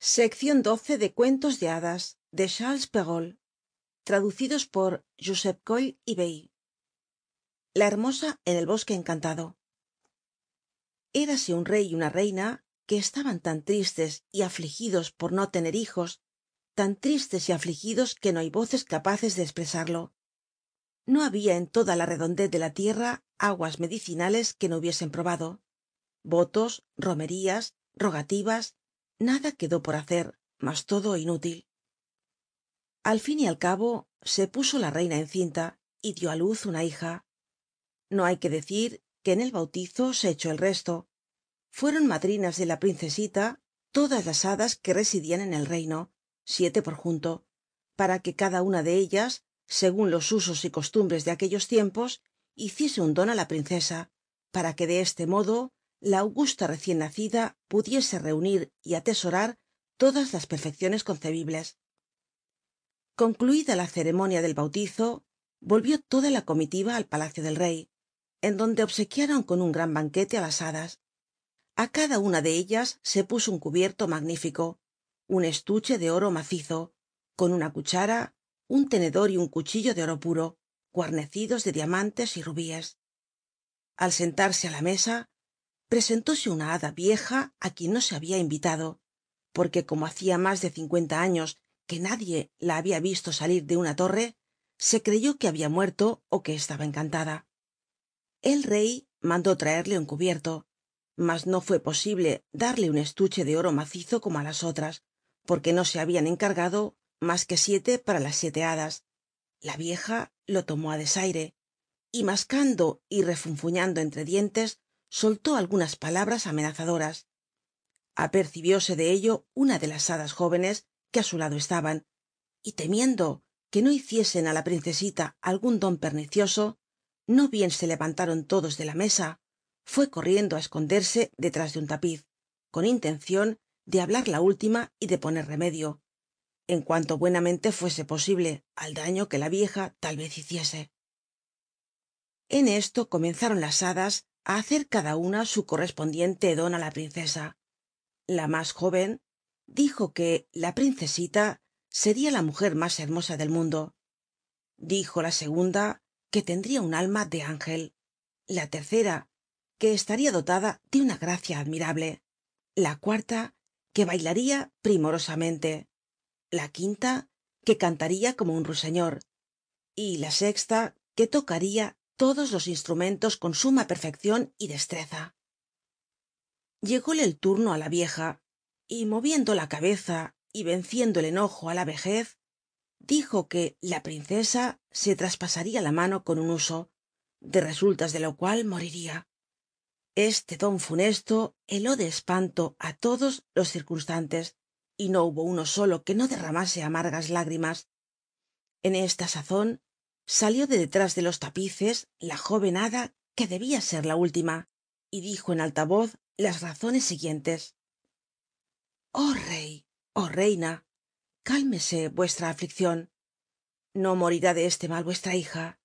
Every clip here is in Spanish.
de cuentos de hadas de charles perrault traducidos por joseph y bey. La hermosa en el bosque encantado. Érase un rey y una reina que estaban tan tristes y afligidos por no tener hijos tan tristes y afligidos que no hay voces capaces de espresarlo no habia en toda la redondez de la tierra aguas medicinales que no hubiesen probado. Votos romerías rogativas nada quedó por hacer mas todo inútil. Al fin y al cabo se puso la reina encinta y dio á luz una hija. No hay que decir que en el bautizo se echó el resto. Fueron madrinas de la princesita todas las hadas que residian en el reino siete por junto para que cada una de ellas segun los usos y costumbres de aquellos tiempos hiciese un don á la princesa para que de este modo la augusta recien nacida pudiese reunir y atesorar todas las perfecciones concebibles. Concluida la ceremonia del bautizo volvió toda la comitiva al palacio del rey en donde obsequiaron con un gran banquete á las hadas a cada una de ellas se puso un cubierto magnífico un estuche de oro macizo con una cuchara un tenedor y un cuchillo de oro puro guarnecidos de diamantes y rubíes. Al sentarse á la mesa presentóse una hada vieja á quien no se había invitado porque como hacia más de cincuenta años que nadie la había visto salir de una torre se creyó que había muerto ó que estaba encantada. El rey mandó traerle un cubierto mas no fue posible darle un estuche de oro macizo como á las otras porque no se habian encargado mas que siete para las siete hadas. La vieja lo tomó á desaire y mascando y refunfuñando entre dientes soltó algunas palabras amenazadoras. Apercibióse de ello una de las hadas jóvenes que á su lado estaban y temiendo que no hiciesen á la princesita algun don pernicioso no bien se levantaron todos de la mesa fue corriendo á esconderse detrás de un tapiz con intencion de hablar la última y de poner remedio en cuanto buenamente fuese posible al daño que la vieja tal vez hiciese. En esto comenzaron las hadas hacer cada una su correspondiente don á la princesa. La más joven dijo que la princesita seria la mujer más hermosa del mundo. Dijo la segunda que tendría un alma de ángel. La tercera que estaría dotada de una gracia admirable. La cuarta que bailaría primorosamente. La quinta que cantaría como un ruiseñor y la sexta que tocaría todos los instrumentos con suma perfeccion y destreza. Llególe el turno á la vieja y moviendo la cabeza y venciendo el enojo á la vejez dijo que la princesa se traspasaría la mano con un huso de resultas de lo cual moriría. Este don funesto heló de espanto á todos los circunstantes y no hubo uno solo que no derramase amargas lágrimas. En esta sazon salió de detrás de los tapices la joven hada que debía ser la última y dijo en alta voz las razones siguientes. Oh rey oh reina cálmese vuestra afliccion no morirá de este mal vuestra hija.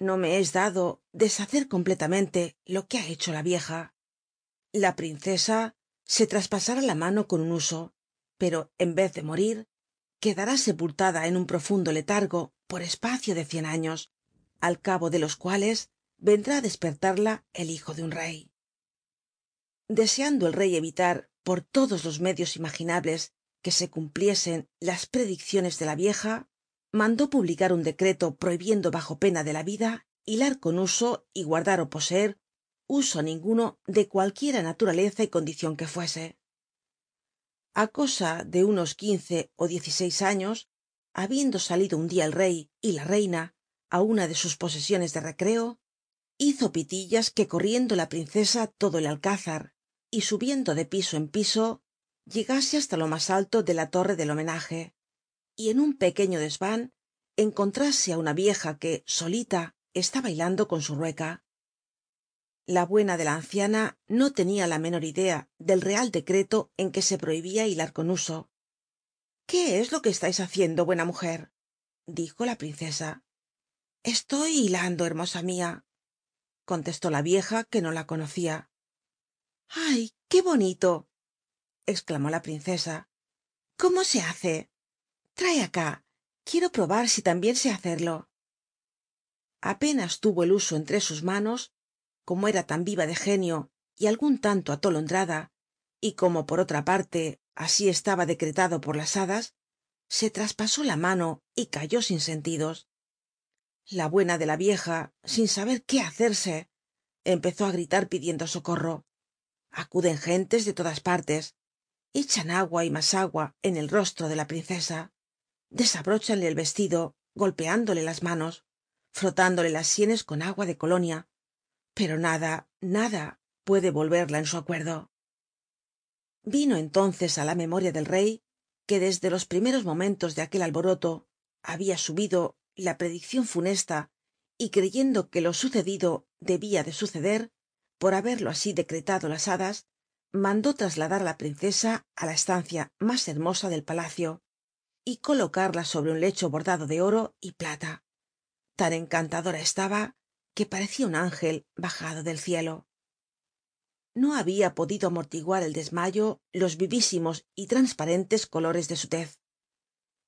No me es dado deshacer completamente lo que ha hecho la vieja. La princesa se traspasará la mano con un huso pero en vez de morir quedará sepultada en un profundo letargo por espacio de cien años al cabo de los cuales vendrá á despertarla el hijo de un rey. Deseando el rey evitar por todos los medios imaginables que se cumpliesen las predicciones de la vieja mandó publicar un decreto prohibiendo bajo pena de la vida hilar con uso y guardar ó poseer uso ninguno de cualquiera naturaleza y condicion que fuese. A cosa de unos quince ó diez y seis años habiendo salido un dia el rey y la reina á una de sus posesiones de recreo hizo pitillas que corriendo la princesa todo el alcázar y subiendo de piso en piso llegase hasta lo más alto de la torre del homenaje y en un pequeño desvan encontrase á una vieja que solita está bailando con su rueca. La buena de la anciana no tenia la menor idea del real decreto en que se prohibia hilar con uso qué es lo que estais haciendo buena mujer dijo la princesa. Estoy hilando hermosa mia contestó la vieja que no la conocia ay qué bonito exclamó la princesa. Cómo se hace trae acá. Quiero probar si también sé hacerlo. Apenas tuvo el uso entre sus manos como era tan viva de genio y algún tanto atolondrada y como por otra parte así estaba decretado por las hadas se traspasó la mano y cayó sin sentidos. La buena de la vieja sin saber qué hacerse empezó á gritar pidiendo socorro. Acuden gentes de todas partes echan agua y más agua en el rostro de la princesa. Desabróchanle el vestido golpeándole las manos frotándole las sienes con agua de colonia. Pero nada nada puede volverla en su acuerdo vino entonces á la memoria del rey que desde los primeros momentos de aquel alboroto había subido la predicción funesta y creyendo que lo sucedido debía de suceder por haberlo así decretado las hadas mandó trasladar á la princesa á la estancia más hermosa del palacio y colocarla sobre un lecho bordado de oro y plata. Tan encantadora estaba que parecía un ángel bajado del cielo no había podido amortiguar el desmayo los vivísimos y transparentes colores de su tez.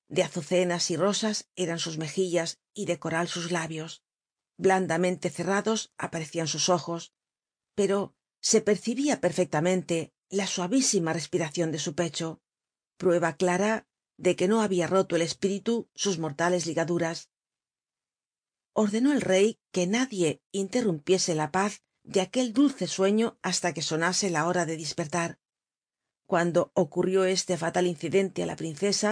De azucenas y rosas eran sus mejillas y de coral sus labios. Blandamente cerrados aparecían sus ojos pero se percibía perfectamente la suavísima respiración de su pecho prueba clara de que no había roto el espíritu sus mortales ligaduras. Ordenó el rey que nadie interrumpiese la paz de aquel dulce sueño hasta que sonase la hora de despertar. Cuando ocurrió este fatal incidente á la princesa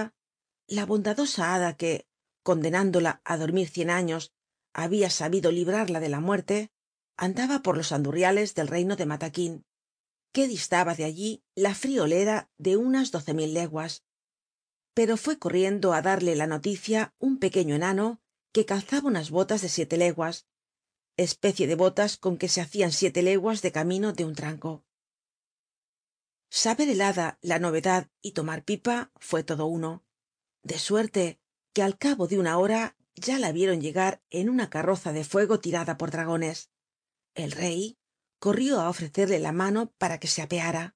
la bondadosa hada que condenándola á dormir cien años había sabido librarla de la muerte andaba por los andurriales del reino de mataquín que distaba de allí la friolera de unas doce mil leguas. Pero fue corriendo á darle la noticia un pequeño enano que calzaba unas botas de siete leguas especie de botas con que se hacían siete leguas de camino de un tranco. Saber el hada la novedad y tomar pipa fue todo uno. De suerte que al cabo de una hora ya la vieron llegar en una carroza de fuego tirada por dragones. El rey corrió á ofrecerle la mano para que se apeara.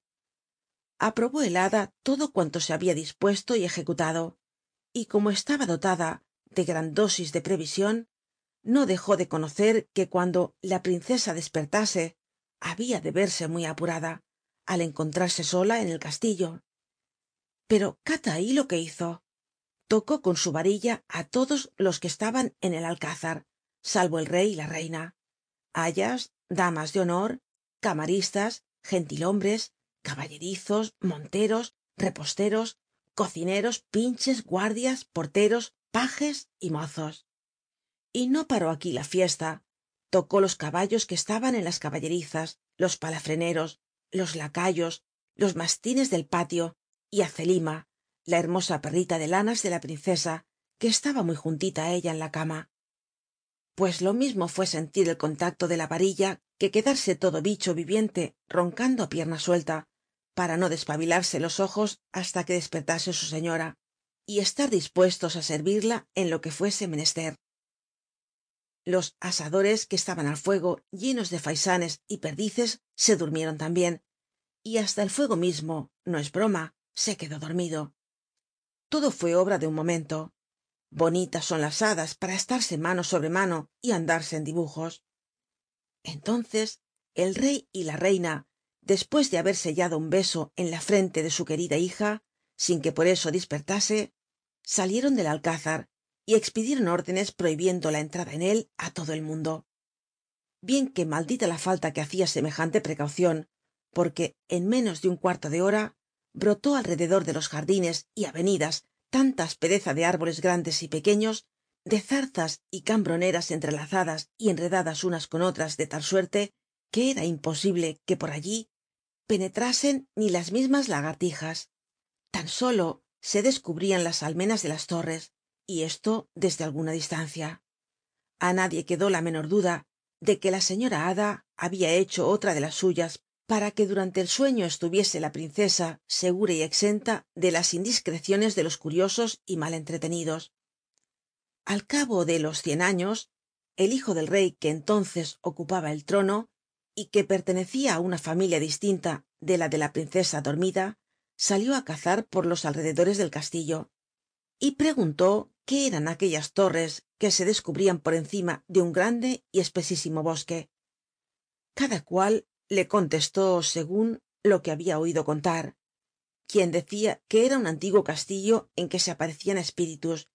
Aprobó el hada todo cuanto se había dispuesto y ejecutado y como estaba dotada de gran dosis de prevision no dejó de conocer que cuando la princesa despertase había de verse muy apurada al encontrarse sola en el castillo. Pero cata ahí lo que hizo tocó con su varilla á todos los que estaban en el alcázar salvo el rey y la reina ayas damas de honor camaristas gentilhombres caballerizos monteros reposteros cocineros pinches guardias porteros pajes y mozos y no paró aquí la fiesta. Tocó los caballos que estaban en las caballerizas los palafreneros los lacayos los mastines del patio y á zelima la hermosa perrita de lanas de la princesa que estaba muy juntita á ella en la cama. Pues lo mismo fue sentir el contacto de la varilla que quedarse todo bicho viviente roncando á pierna suelta para no despabilarse los ojos hasta que despertase su señora y estar dispuestos á servirla en lo que fuese menester los asadores que estaban al fuego llenos de faisanes y perdices se durmieron también. Y hasta el fuego mismo no es broma se quedó dormido. Todo fue obra de un momento. Bonitas son las hadas para estarse mano sobre mano y andarse en dibujos. Entonces el rey y la reina después de haber sellado un beso en la frente de su querida hija sin que por eso despertase salieron del alcázar y expidieron órdenes prohibiendo la entrada en él á todo el mundo. Bien que maldita la falta que hacía semejante precaución porque en menos de un cuarto de hora brotó alrededor de los jardines y avenidas tanta aspereza de árboles grandes y pequeños de zarzas y cambroneras entrelazadas y enredadas unas con otras de tal suerte que era imposible que por allí penetrasen ni las mismas lagartijas. Tan solo se descubrían las almenas de las torres y esto desde alguna distancia. A nadie quedó la menor duda de que la señora hada había hecho otra de las suyas para que durante el sueño estuviese la princesa segura y exenta de las indiscreciones de los curiosos y mal entretenidos al cabo de los cien años el hijo del rey que entonces ocupaba el trono y que pertenecía á una familia distinta de la de la princesa dormida salió á cazar por los alrededores del castillo y preguntó qué eran aquellas torres que se descubrían por encima de un grande y espesísimo bosque. Cada cual le contestó segun lo que había oído contar quien decía que era un antiguo castillo en que se aparecían espíritus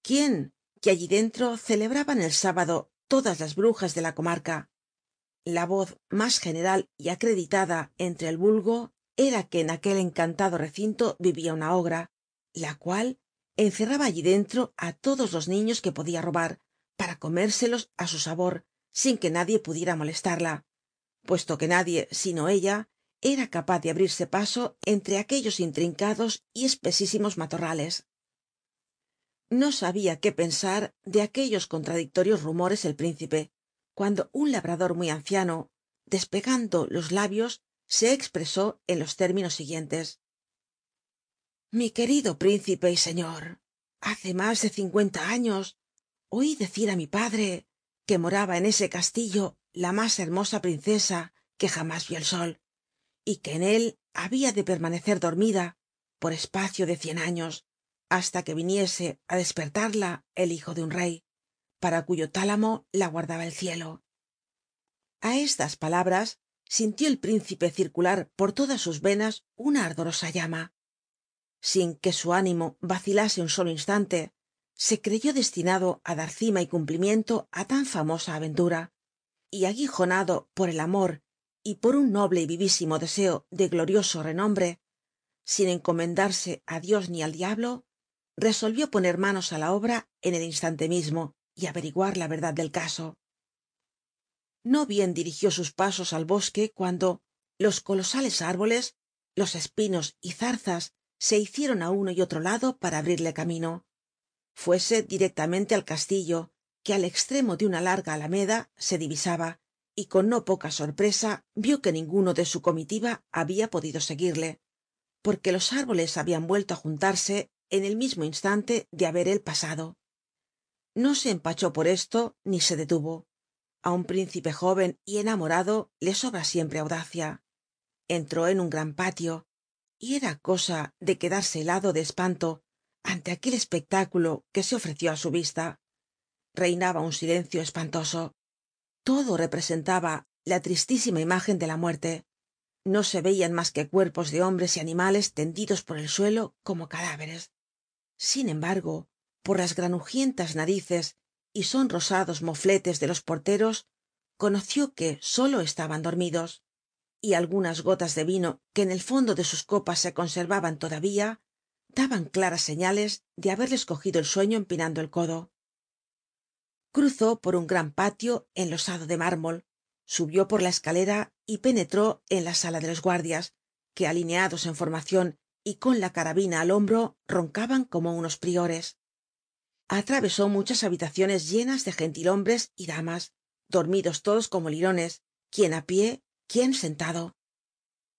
quien que allí dentro celebraban el sábado todas las brujas de la comarca. La voz más general y acreditada entre el vulgo era que en aquel encantado recinto vivía una ogra la cual encerraba allí dentro á todos los niños que podía robar para comérselos á su sabor sin que nadie pudiera molestarla puesto que nadie sino ella era capaz de abrirse paso entre aquellos intrincados y espesísimos matorrales. No sabía qué pensar de aquellos contradictorios rumores el príncipe cuando un labrador muy anciano despegando los labios se expresó en los términos siguientes mi querido príncipe y señor hace más de cincuenta años oí decir á mi padre que moraba en ese castillo la más hermosa princesa que jamás vio el sol y que en él había de permanecer dormida por espacio de cien años hasta que viniese á despertarla el hijo de un rey para cuyo tálamo la guardaba el cielo. A estas palabras sintió el príncipe circular por todas sus venas una ardorosa llama sin que su ánimo vacilase un solo instante se creyó destinado á dar cima y cumplimiento á tan famosa aventura y aguijonado por el amor y por un noble y vivísimo deseo de glorioso renombre sin encomendarse á dios ni al diablo resolvió poner manos á la obra en el instante mismo y averiguar la verdad del caso. No bien dirigió sus pasos al bosque cuando los colosales árboles los espinos y zarzas se hicieron á uno y otro lado para abrirle camino. Fuese directamente al castillo que al extremo de una larga alameda se divisaba y con no poca sorpresa vio que ninguno de su comitiva había podido seguirle porque los árboles habían vuelto á juntarse en el mismo instante de haber él pasado. No se empachó por esto ni se detuvo. A un príncipe joven y enamorado le sobra siempre audacia. Entró en un gran patio y era cosa de quedarse helado de espanto ante aquel espectáculo que se ofreció á su vista. Reinaba un silencio espantoso. Todo representaba la tristísima imagen de la muerte. No se veían más que cuerpos de hombres y animales tendidos por el suelo como cadáveres. Sin embargo por las granujientas narices y sonrosados mofletes de los porteros conoció que sólo estaban dormidos y algunas gotas de vino que en el fondo de sus copas se conservaban todavía daban claras señales de haberles cogido el sueño empinando el codo. Cruzó por un gran patio enlosado de mármol subió por la escalera y penetró en la sala de los guardias que alineados en formacion y con la carabina al hombro roncaban como unos priores. Atravesó muchas habitaciones llenas de gentilhombres y damas dormidos todos como lirones quién á pie quién sentado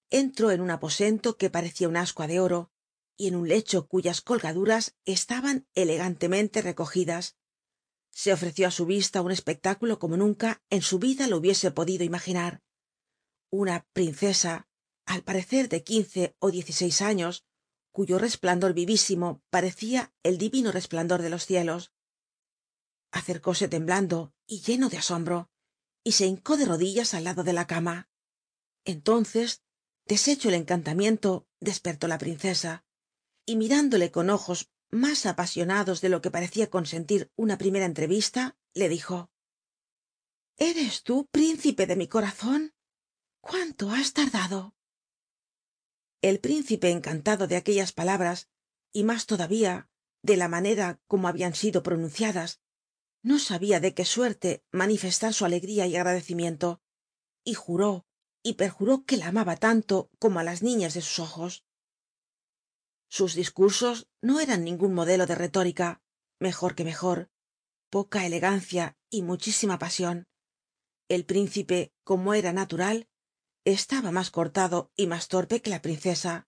entró en un aposento que parecía un ascua de oro y en un lecho cuyas colgaduras estaban elegantemente recogidas. Se ofreció á su vista un espectáculo como nunca en su vida lo hubiese podido imaginar. Una princesa al parecer de quince ó diez y seis años cuyo resplandor vivísimo parecía el divino resplandor de los cielos. Acercóse temblando y lleno de asombro y se hincó de rodillas al lado de la cama entonces deshecho el encantamiento despertó la princesa y mirándole con ojos más apasionados de lo que parecía consentir una primera entrevista le dijo eres tú príncipe de mi corazón cuánto has tardado el príncipe encantado de aquellas palabras y más todavía de la manera como habían sido pronunciadas no sabía de qué suerte manifestar su alegría y agradecimiento y juró y perjuró que la amaba tanto como á las niñas de sus ojos. Sus discursos no eran ningún modelo de retórica mejor que mejor poca elegancia y muchísima pasion el príncipe como era natural estaba más cortado y más torpe que la princesa.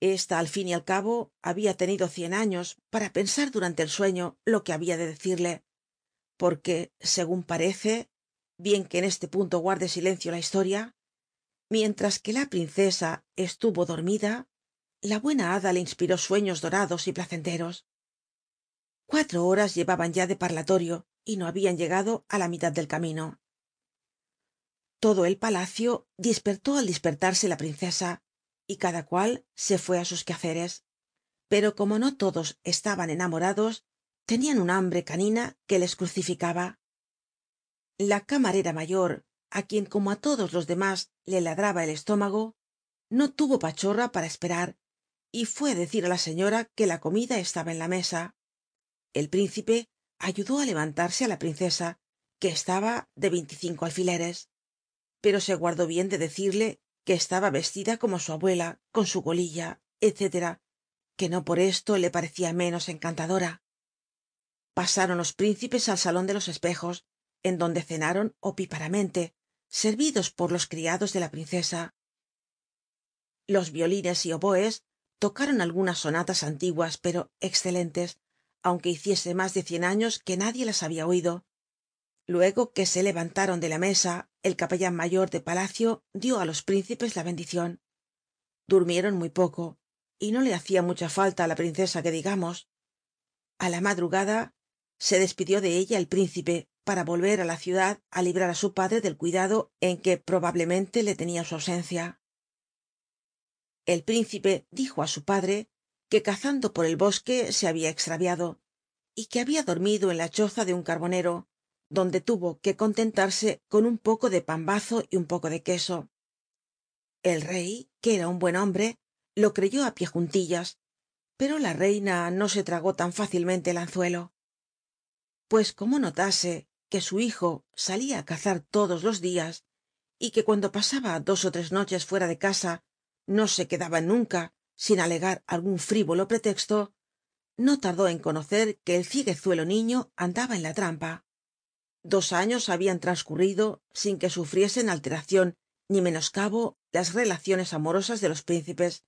Esta al fin y al cabo había tenido cien años para pensar durante el sueño lo que había de decirle porque según parece bien que en este punto guarde silencio la historia mientras que la princesa estuvo dormida la buena hada le inspiró sueños dorados y placenteros. Cuatro horas llevaban ya de parlatorio y no habían llegado á la mitad del camino. Todo el palacio dispertó al dispertarse la princesa y cada cual se fue á sus quehaceres. Pero como no todos estaban enamorados tenían un hambre canina que les crucificaba la camarera mayor á quien como á todos los demás le ladraba el estómago no tuvo pachorra para esperar y fue á decir á la señora que la comida estaba en la mesa. El príncipe ayudó á levantarse á la princesa que estaba de veinticinco alfileres pero se guardó bien de decirle que estaba vestida como su abuela con su golilla etc que no por esto le parecía menos encantadora. Pasaron los príncipes al salón de los espejos en donde cenaron opíparamente servidos por los criados de la princesa. Los violines y oboes tocaron algunas sonatas antiguas pero excelentes aunque hiciese más de cien años que nadie las había oído. Luego que se levantaron de la mesa el capellan mayor de palacio dio á los príncipes la bendicion durmieron muy poco y no le hacia mucha falta á la princesa que digamos. A la madrugada se despidió de ella el príncipe para volver á la ciudad á librar á su padre del cuidado en que probablemente le tenia su ausencia. El príncipe dijo á su padre que cazando por el bosque se había extraviado y que había dormido en la choza de un carbonero donde tuvo que contentarse con un poco de pambazo y un poco de queso. El rey que era un buen hombre lo creyó á pie juntillas pero la reina no se tragó tan fácilmente el anzuelo. Pues como notase que su hijo salía á cazar todos los días y que cuando pasaba dos ó tres noches fuera de casa no se quedaba nunca sin alegar algún frívolo pretexto no tardó en conocer que el cieguezuelo niño andaba en la trampa. Dos años habían transcurrido sin que sufriesen alteración ni menoscabo las relaciones amorosas de los príncipes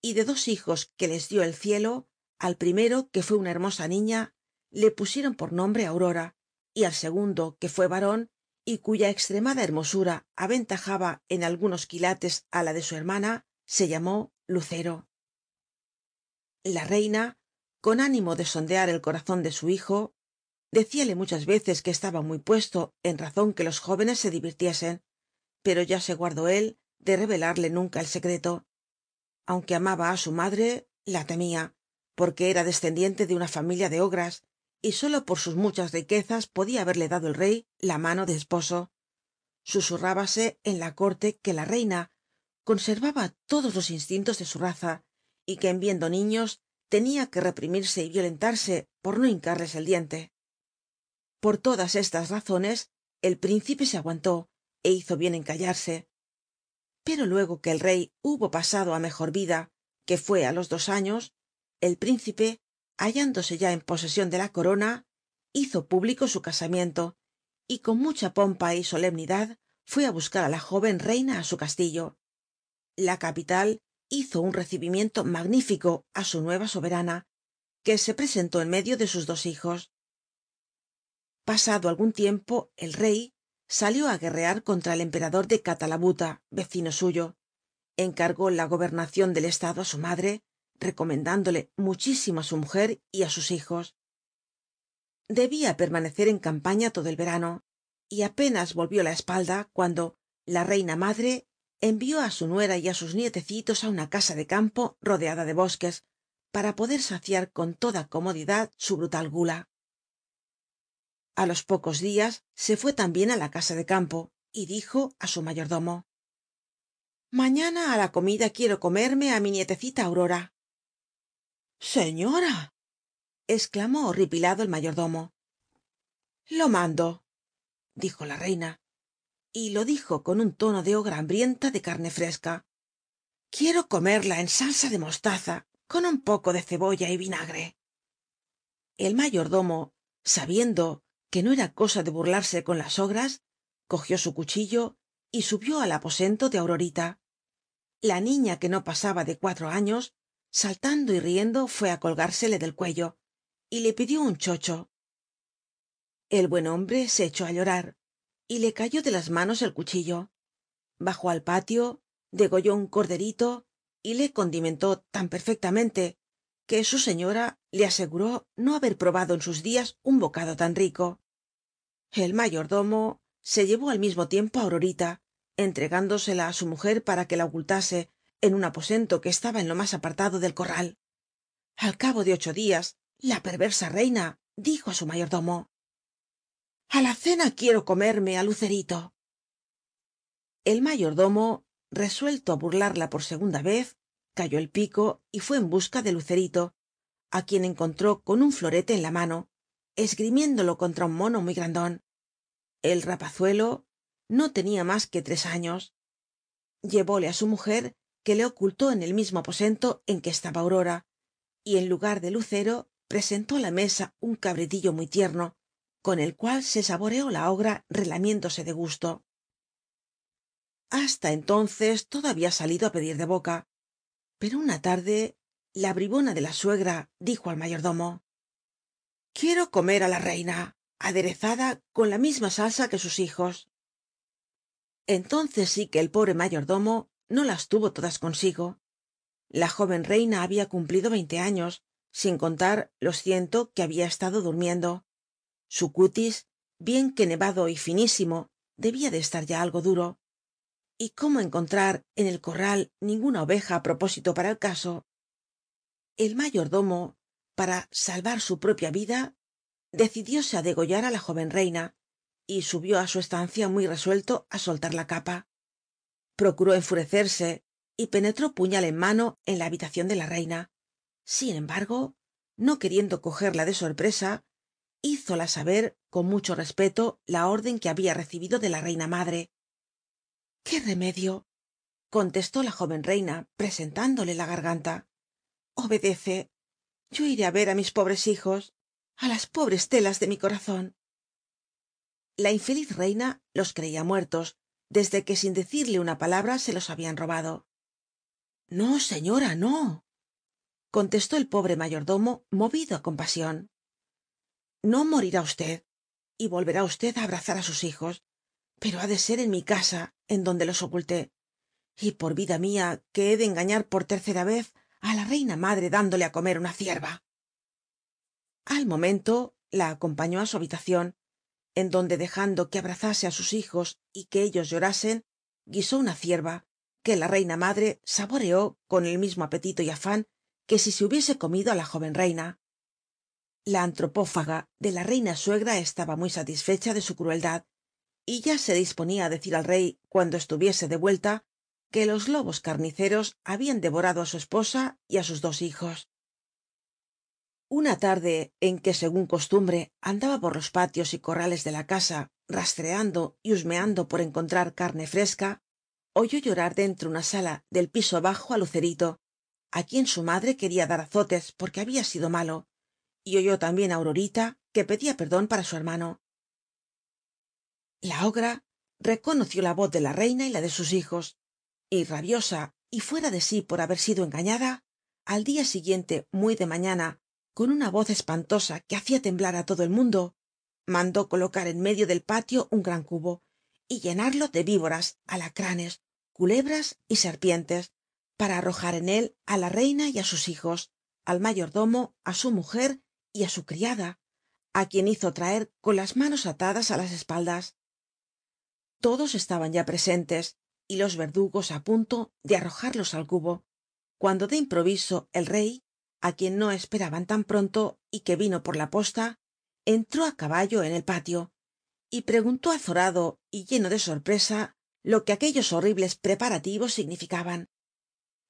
y de dos hijos que les dio el cielo al primero que fue una hermosa niña le pusieron por nombre aurora y al segundo que fue varón y cuya extremada hermosura aventajaba en algunos quilates á la de su hermana se llamó lucero. La reina con ánimo de sondear el corazon de su hijo decíale muchas veces que estaba muy puesto en razon que los jóvenes se divirtiesen pero ya se guardó él de revelarle nunca el secreto. Aunque amaba á su madre la temía porque era descendiente de una familia de ogras y sólo por sus muchas riquezas podía haberle dado el rey la mano de esposo. Susurrábase en la corte que la reina conservaba todos los instintos de su raza y que en viendo niños tenía que reprimirse y violentarse por no hincarles el diente. Por todas estas razones el príncipe se aguantó é hizo bien en callarse. Pero luego que el rey hubo pasado á mejor vida que fue á los dos años el príncipe hallándose ya en posesion de la corona hizo público su casamiento y con mucha pompa y solemnidad fue á buscar á la joven reina á su castillo. La capital hizo un recibimiento magnífico á su nueva soberana que se presentó en medio de sus dos hijos. Pasado algún tiempo el rey salió á guerrear contra el emperador de catalabuta vecino suyo. Encargó la gobernacion del estado á su madre recomendándole muchísimo á su mujer y á sus hijos. Debía permanecer en campaña todo el verano y apenas volvió la espalda cuando la reina madre envió á su nuera y á sus nietecitos á una casa de campo rodeada de bosques para poder saciar con toda comodidad su brutal gula. A los pocos días se fue también á la casa de campo y dijo á su mayordomo mañana á la comida quiero comerme á mi nietecita aurora señora exclamó horripilado el mayordomo. Lo mando dijo la reina y lo dijo con un tono de ogra hambrienta de carne fresca. Quiero comerla en salsa de mostaza con un poco de cebolla y vinagre. El mayordomo sabiendo que no era cosa de burlarse con las ogras cogió su cuchillo y subió al aposento de aurorita. La niña que no pasaba de cuatro años saltando y riendo fue á colgársele del cuello y le pidió un chocho. El buen hombre se echó á llorar y le cayó de las manos el cuchillo. Bajó al patio degolló un corderito y le condimentó tan perfectamente que su señora le aseguró no haber probado en sus días un bocado tan rico. El mayordomo se llevó al mismo tiempo á aurorita entregándosela á su mujer para que la ocultase en un aposento que estaba en lo más apartado del corral. Al cabo de ocho días la perversa reina dijo á su mayordomo a la cena quiero comerme á lucerito el mayordomo resuelto á burlarla por segunda vez calló el pico y fue en busca de lucerito á quien encontró con un florete en la mano esgrimiéndolo contra un mono muy grandón. El rapazuelo no tenía más que tres años. Llevóle á su mujer que le ocultó en el mismo aposento en que estaba aurora y en lugar de lucero presentó á la mesa un cabritillo muy tierno con el cual se saboreó la ogra relamiéndose de gusto. Hasta entonces todo había salido á pedir de boca pero una tarde la bribona de la suegra dijo al mayordomo quiero comer á la reina aderezada con la misma salsa que sus hijos entonces sí que el pobre mayordomo no las tuvo todas consigo. La joven reina había cumplido veinte años sin contar los ciento que había estado durmiendo. Su cutis bien que nevado y finísimo debía de estar ya algo duro. Y cómo encontrar en el corral ninguna oveja á propósito para el caso el mayordomo para salvar su propia vida decidióse á degollar á la joven reina y subió á su estancia muy resuelto á soltar la capa procuró enfurecerse y penetró puñal en mano en la habitación de la reina. Sin embargo no queriendo cogerla de sorpresa hízola saber con mucho respeto la orden que había recibido de la reina madre qué remedio contestó la joven reina presentándole la garganta obedece. Yo iré á ver á mis pobres hijos á las pobres telas de mi corazón. La infeliz reina los creía muertos desde que sin decirle una palabra se los habían robado. No señora no contestó el pobre mayordomo movido á compasión. No morirá usted y volverá usted á abrazar á sus hijos pero ha de ser en mi casa en donde los oculté y por vida mía que he de engañar por tercera vez á la reina madre dándole á comer una cierva. Al momento la acompañó á su habitación en donde dejando que abrazase á sus hijos y que ellos llorasen guisó una cierva que la reina madre saboreó con el mismo apetito y afán que si se hubiese comido á la joven reina. La antropófaga de la reina suegra estaba muy satisfecha de su crueldad y ya se disponía á decir al rey cuando estuviese de vuelta que los lobos carniceros habían devorado á su esposa y á sus dos hijos una tarde en que según costumbre andaba por los patios y corrales de la casa rastreando y husmeando por encontrar carne fresca oyó llorar dentro una sala del piso bajo á lucerito á quien su madre quería dar azotes porque había sido malo y oyó también á aurorita que pedía perdón para su hermano. La ogra reconoció la voz de la reina y la de sus hijos y rabiosa y fuera de sí por haber sido engañada al día siguiente muy de mañana con una voz espantosa que hacía temblar á todo el mundo mandó colocar en medio del patio un gran cubo y llenarlo de víboras alacranes culebras y serpientes para arrojar en él á la reina y á sus hijos al mayordomo á su mujer y á su criada á quien hizo traer con las manos atadas á las espaldas. Todos estaban ya presentes y los verdugos á punto de arrojarlos al cubo cuando de improviso el rey á quien no esperaban tan pronto y que vino por la posta entró á caballo en el patio y preguntó azorado y lleno de sorpresa lo que aquellos horribles preparativos significaban.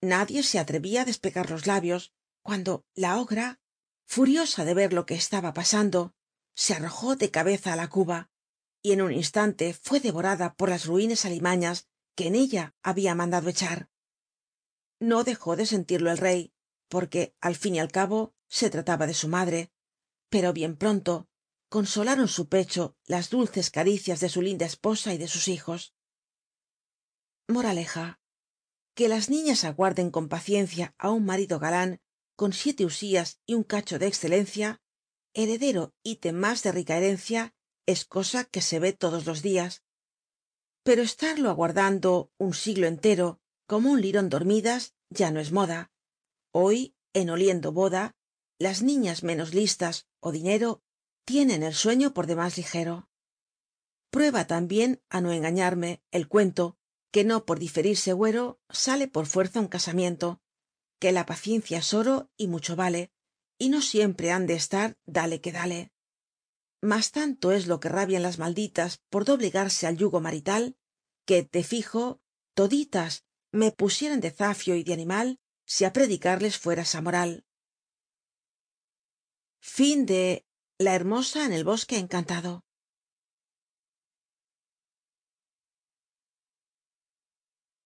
Nadie se atrevía á despegar los labios cuando la ogra furiosa de ver lo que estaba pasando se arrojó de cabeza á la cuba y en un instante fue devorada por las ruines alimañas que en ella había mandado echar. No dejó de sentirlo el rey porque al fin y al cabo se trataba de su madre. Pero bien pronto consolaron su pecho las dulces caricias de su linda esposa y de sus hijos. Moraleja que las niñas aguarden con paciencia á un marido galán con siete usías y un cacho de excelencia heredero ítem más de rica herencia es cosa que se ve todos los días. Pero estarlo aguardando un siglo entero como un lirón dormidas ya no es moda hoy en oliendo boda las niñas menos listas ó dinero tienen el sueño por demás ligero. Prueba tambien á no engañarme el cuento que no por diferirse güero sale por fuerza un casamiento que la paciencia es oro y mucho vale y no siempre han de estar dale que dale. Mas tanto es lo que rabian las malditas por doblegarse al yugo marital que de fijo toditas me pusieran de zafio y de animal si á predicarles fuera esa moral. La hermosa en el bosque encantado